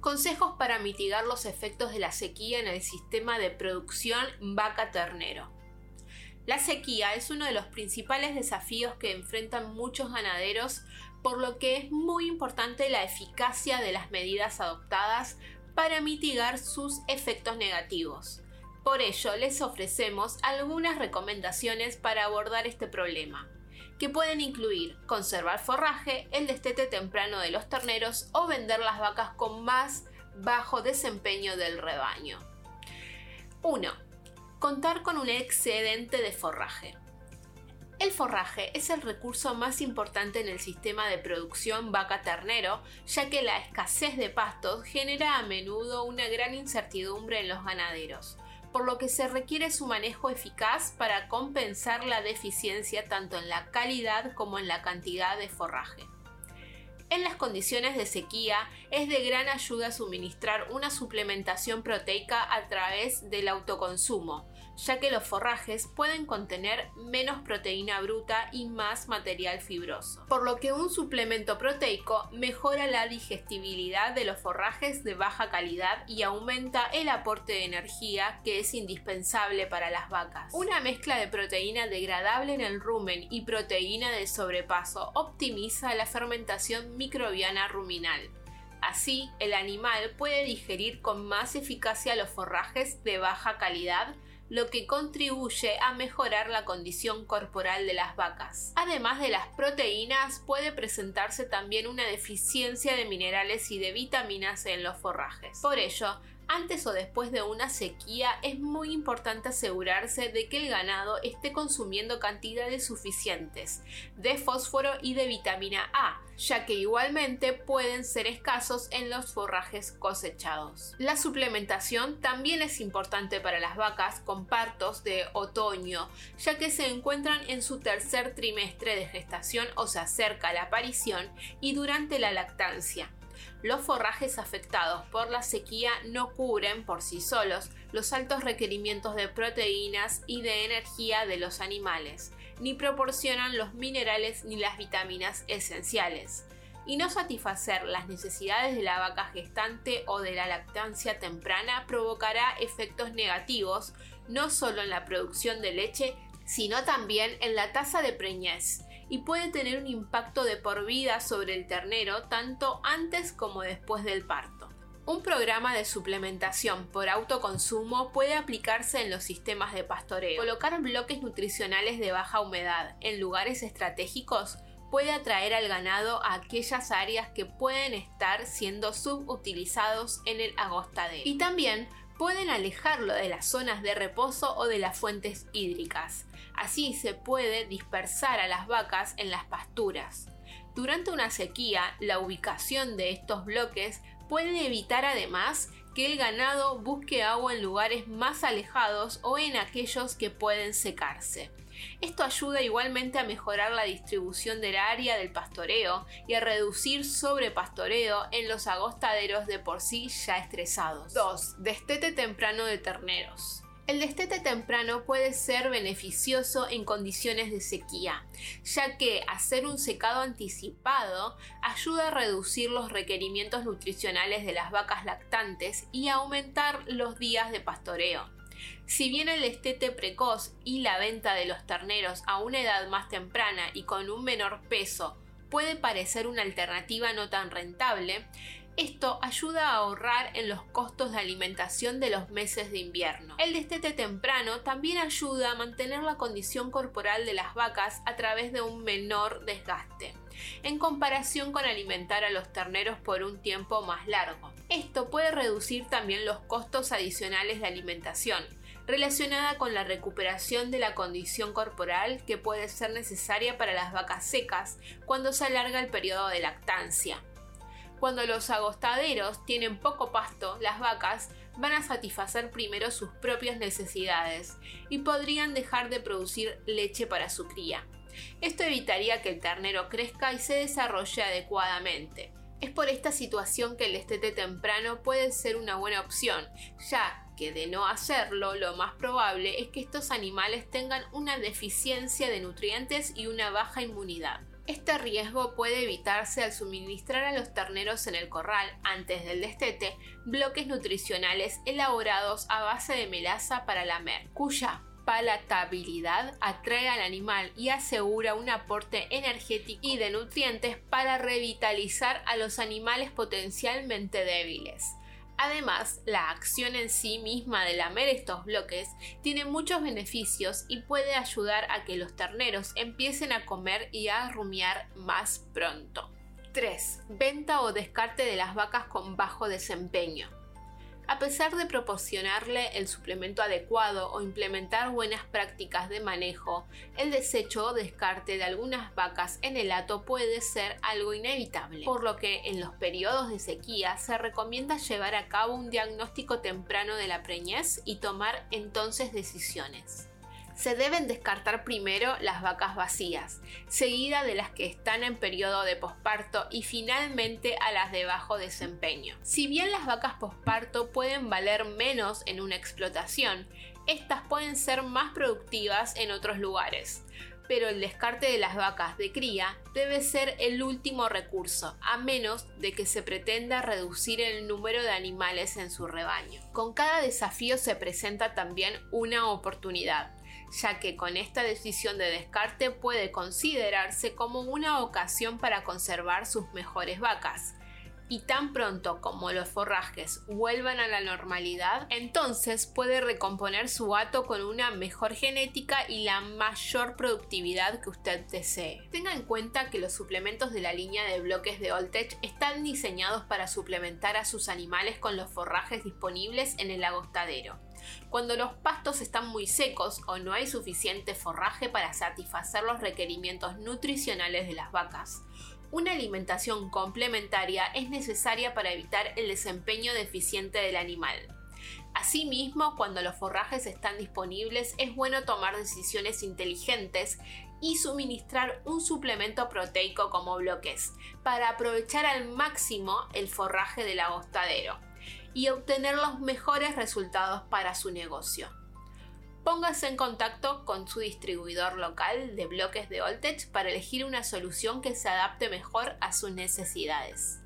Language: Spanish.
Consejos para mitigar los efectos de la sequía en el sistema de producción vaca-ternero. La sequía es uno de los principales desafíos que enfrentan muchos ganaderos, por lo que es muy importante la eficacia de las medidas adoptadas para mitigar sus efectos negativos. Por ello, les ofrecemos algunas recomendaciones para abordar este problema que pueden incluir conservar forraje, el destete temprano de los terneros o vender las vacas con más bajo desempeño del rebaño. 1. Contar con un excedente de forraje. El forraje es el recurso más importante en el sistema de producción vaca-ternero, ya que la escasez de pastos genera a menudo una gran incertidumbre en los ganaderos por lo que se requiere su manejo eficaz para compensar la deficiencia tanto en la calidad como en la cantidad de forraje. En las condiciones de sequía es de gran ayuda suministrar una suplementación proteica a través del autoconsumo, ya que los forrajes pueden contener menos proteína bruta y más material fibroso, por lo que un suplemento proteico mejora la digestibilidad de los forrajes de baja calidad y aumenta el aporte de energía que es indispensable para las vacas. Una mezcla de proteína degradable en el rumen y proteína de sobrepaso optimiza la fermentación microbiana ruminal. Así, el animal puede digerir con más eficacia los forrajes de baja calidad lo que contribuye a mejorar la condición corporal de las vacas. Además de las proteínas, puede presentarse también una deficiencia de minerales y de vitaminas en los forrajes. Por ello, antes o después de una sequía es muy importante asegurarse de que el ganado esté consumiendo cantidades suficientes de fósforo y de vitamina A, ya que igualmente pueden ser escasos en los forrajes cosechados. La suplementación también es importante para las vacas con partos de otoño, ya que se encuentran en su tercer trimestre de gestación o se acerca la aparición y durante la lactancia los forrajes afectados por la sequía no cubren por sí solos los altos requerimientos de proteínas y de energía de los animales, ni proporcionan los minerales ni las vitaminas esenciales. Y no satisfacer las necesidades de la vaca gestante o de la lactancia temprana provocará efectos negativos no solo en la producción de leche, sino también en la tasa de preñez y puede tener un impacto de por vida sobre el ternero tanto antes como después del parto. Un programa de suplementación por autoconsumo puede aplicarse en los sistemas de pastoreo. Colocar bloques nutricionales de baja humedad en lugares estratégicos puede atraer al ganado a aquellas áreas que pueden estar siendo subutilizados en el agostadero. Y también pueden alejarlo de las zonas de reposo o de las fuentes hídricas. Así se puede dispersar a las vacas en las pasturas. Durante una sequía, la ubicación de estos bloques puede evitar además que el ganado busque agua en lugares más alejados o en aquellos que pueden secarse. Esto ayuda igualmente a mejorar la distribución del área del pastoreo y a reducir sobrepastoreo en los agostaderos de por sí ya estresados. 2. Destete temprano de terneros. El destete temprano puede ser beneficioso en condiciones de sequía, ya que hacer un secado anticipado ayuda a reducir los requerimientos nutricionales de las vacas lactantes y aumentar los días de pastoreo. Si bien el destete precoz y la venta de los terneros a una edad más temprana y con un menor peso puede parecer una alternativa no tan rentable, esto ayuda a ahorrar en los costos de alimentación de los meses de invierno. El destete temprano también ayuda a mantener la condición corporal de las vacas a través de un menor desgaste, en comparación con alimentar a los terneros por un tiempo más largo. Esto puede reducir también los costos adicionales de alimentación, relacionada con la recuperación de la condición corporal que puede ser necesaria para las vacas secas cuando se alarga el periodo de lactancia. Cuando los agostaderos tienen poco pasto, las vacas van a satisfacer primero sus propias necesidades y podrían dejar de producir leche para su cría. Esto evitaría que el ternero crezca y se desarrolle adecuadamente. Es por esta situación que el estete temprano puede ser una buena opción, ya que de no hacerlo, lo más probable es que estos animales tengan una deficiencia de nutrientes y una baja inmunidad. Este riesgo puede evitarse al suministrar a los terneros en el corral, antes del destete, bloques nutricionales elaborados a base de melaza para lamer, cuya palatabilidad atrae al animal y asegura un aporte energético y de nutrientes para revitalizar a los animales potencialmente débiles. Además, la acción en sí misma de lamer estos bloques tiene muchos beneficios y puede ayudar a que los terneros empiecen a comer y a rumiar más pronto. 3. Venta o descarte de las vacas con bajo desempeño. A pesar de proporcionarle el suplemento adecuado o implementar buenas prácticas de manejo, el desecho o descarte de algunas vacas en el hato puede ser algo inevitable, por lo que en los periodos de sequía se recomienda llevar a cabo un diagnóstico temprano de la preñez y tomar entonces decisiones se deben descartar primero las vacas vacías, seguida de las que están en periodo de posparto y finalmente a las de bajo desempeño. Si bien las vacas posparto pueden valer menos en una explotación, estas pueden ser más productivas en otros lugares pero el descarte de las vacas de cría debe ser el último recurso, a menos de que se pretenda reducir el número de animales en su rebaño. Con cada desafío se presenta también una oportunidad ya que con esta decisión de descarte puede considerarse como una ocasión para conservar sus mejores vacas. Y tan pronto como los forrajes vuelvan a la normalidad, entonces puede recomponer su hato con una mejor genética y la mayor productividad que usted desee. Tenga en cuenta que los suplementos de la línea de bloques de Oltech están diseñados para suplementar a sus animales con los forrajes disponibles en el agostadero cuando los pastos están muy secos o no hay suficiente forraje para satisfacer los requerimientos nutricionales de las vacas. Una alimentación complementaria es necesaria para evitar el desempeño deficiente del animal. Asimismo, cuando los forrajes están disponibles, es bueno tomar decisiones inteligentes y suministrar un suplemento proteico como bloques, para aprovechar al máximo el forraje del agostadero y obtener los mejores resultados para su negocio. Póngase en contacto con su distribuidor local de bloques de Voltage para elegir una solución que se adapte mejor a sus necesidades.